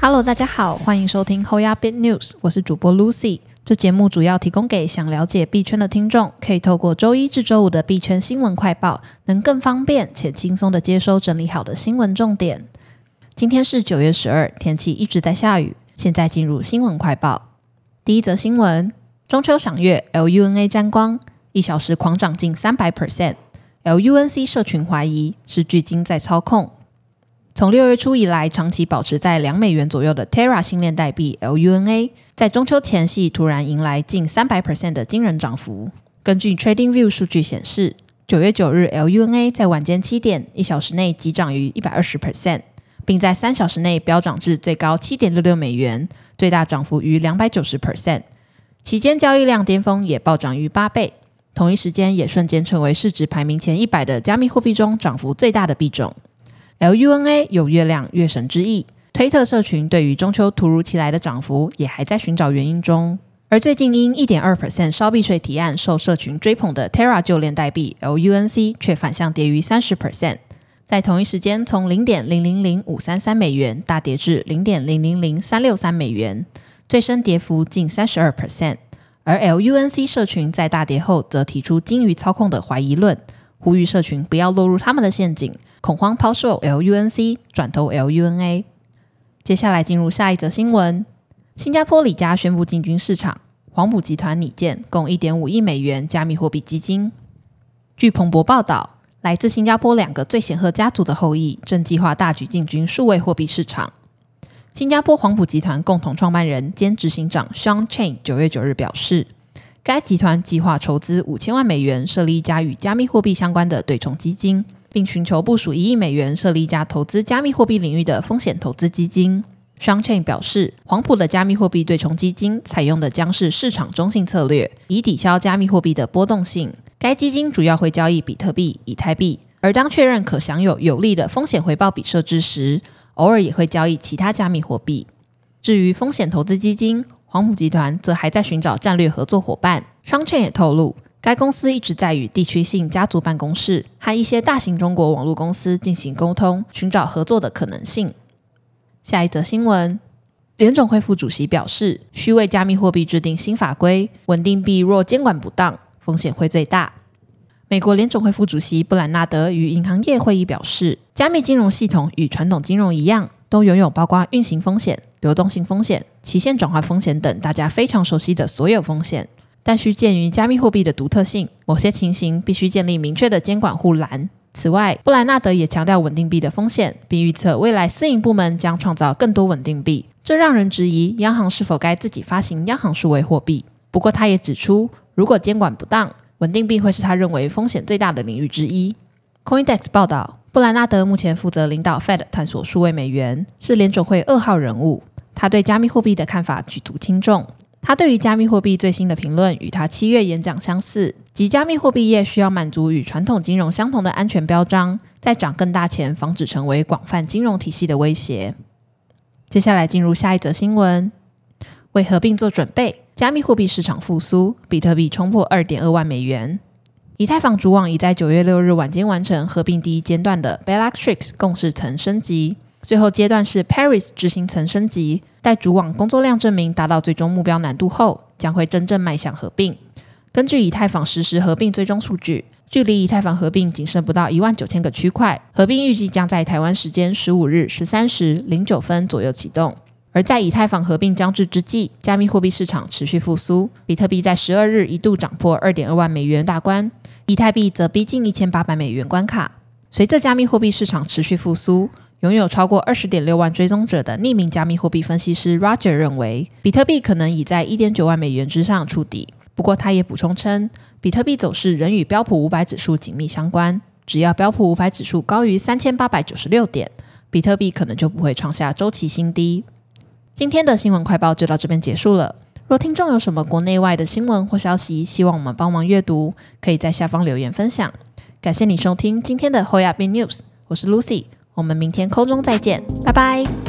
Hello，大家好，欢迎收听 Hoya Bit News，我是主播 Lucy。这节目主要提供给想了解币圈的听众，可以透过周一至周五的币圈新闻快报，能更方便且轻松的接收整理好的新闻重点。今天是九月十二，天气一直在下雨。现在进入新闻快报。第一则新闻：中秋赏月，LUNA 沾光，一小时狂涨近三百 percent。LUNC 社群怀疑是巨鲸在操控。从六月初以来，长期保持在两美元左右的 Terra 新链代币 LUNA，在中秋前夕突然迎来近三百 percent 的惊人涨幅。根据 TradingView 数据显示，九月九日 LUNA 在晚间七点一小时内急涨逾一百二十 percent，并在三小时内飙涨至最高七点六六美元，最大涨幅逾两百九十 percent。期间交易量巅峰也暴涨逾八倍，同一时间也瞬间成为市值排名前一百的加密货币中涨幅最大的币种。LUNA 有月亮月神之意，推特社群对于中秋突如其来的涨幅也还在寻找原因中。而最近因一点二 percent 烧币税提案受社群追捧的 Terra 旧链代币 LUNC 却反向跌逾三十 percent，在同一时间从零点零零零五三三美元大跌至零点零零零三六三美元，最深跌幅近三十二 percent。而 LUNC 社群在大跌后则提出鲸鱼操控的怀疑论，呼吁社群不要落入他们的陷阱。恐慌抛售 LUNC，转投 LUNA。接下来进入下一则新闻：新加坡李家宣布进军市场，黄埔集团拟建共一点五亿美元加密货币基金。据彭博报道，来自新加坡两个最显赫家族的后裔正计划大举进军数位货币市场。新加坡黄埔集团共同创办人兼执行长 Sean Chain 九月九日表示，该集团计划筹资五千万美元设立一家与加密货币相关的对冲基金。并寻求部署一亿美元设立一家投资加密货币领域的风险投资基金。Sean Chain 表示，黄埔的加密货币对冲基金采用的将是市场中性策略，以抵消加密货币的波动性。该基金主要会交易比特币、以太币，而当确认可享有有利的风险回报比设置时，偶尔也会交易其他加密货币。至于风险投资基金，黄埔集团则还在寻找战略合作伙伴。Sean Chain 也透露。该公司一直在与地区性家族办公室和一些大型中国网络公司进行沟通，寻找合作的可能性。下一则新闻，联总会副主席表示，需为加密货币制定新法规，稳定币若监管不当，风险会最大。美国联总会副主席布兰纳德与银行业会议表示，加密金融系统与传统金融一样，都拥有包括运行风险、流动性风险、期限转换风险等大家非常熟悉的所有风险。但需鉴于加密货币的独特性，某些情形必须建立明确的监管护栏。此外，布莱纳德也强调稳定币的风险，并预测未来私营部门将创造更多稳定币，这让人质疑央行是否该自己发行央行数位货币。不过，他也指出，如果监管不当，稳定币会是他认为风险最大的领域之一。CoinDesk 报道，布兰纳德目前负责领导 Fed 探索数位美元，是联总会二号人物。他对加密货币的看法举足轻重。他对于加密货币最新的评论与他七月演讲相似，即加密货币业需要满足与传统金融相同的安全标章，在涨更大前防止成为广泛金融体系的威胁。接下来进入下一则新闻，为合并做准备，加密货币市场复苏，比特币冲破二点二万美元。以太坊主网已在九月六日晚间完成合并第一阶段的 Bellatrix 共识层升级。最后阶段是 Paris 执行层升级，待主网工作量证明达到最终目标难度后，将会真正迈向合并。根据以太坊实时合并最终数据，距离以太坊合并仅剩不到一万九千个区块，合并预计将在台湾时间十五日十三时零九分左右启动。而在以太坊合并将至之际，加密货币市场持续复苏，比特币在十二日一度涨破二点二万美元大关，以太币则逼近一千八百美元关卡。随着加密货币市场持续复苏。拥有超过二十点六万追踪者的匿名加密货币分析师 Roger 认为，比特币可能已在一点九万美元之上触底。不过，他也补充称，比特币走势仍与标普五百指数紧密相关。只要标普五百指数高于三千八百九十六点，比特币可能就不会创下周期新低。今天的新闻快报就到这边结束了。若听众有什么国内外的新闻或消息，希望我们帮忙阅读，可以在下方留言分享。感谢你收听今天的 Hoya Bin News，我是 Lucy。我们明天空中再见，拜拜。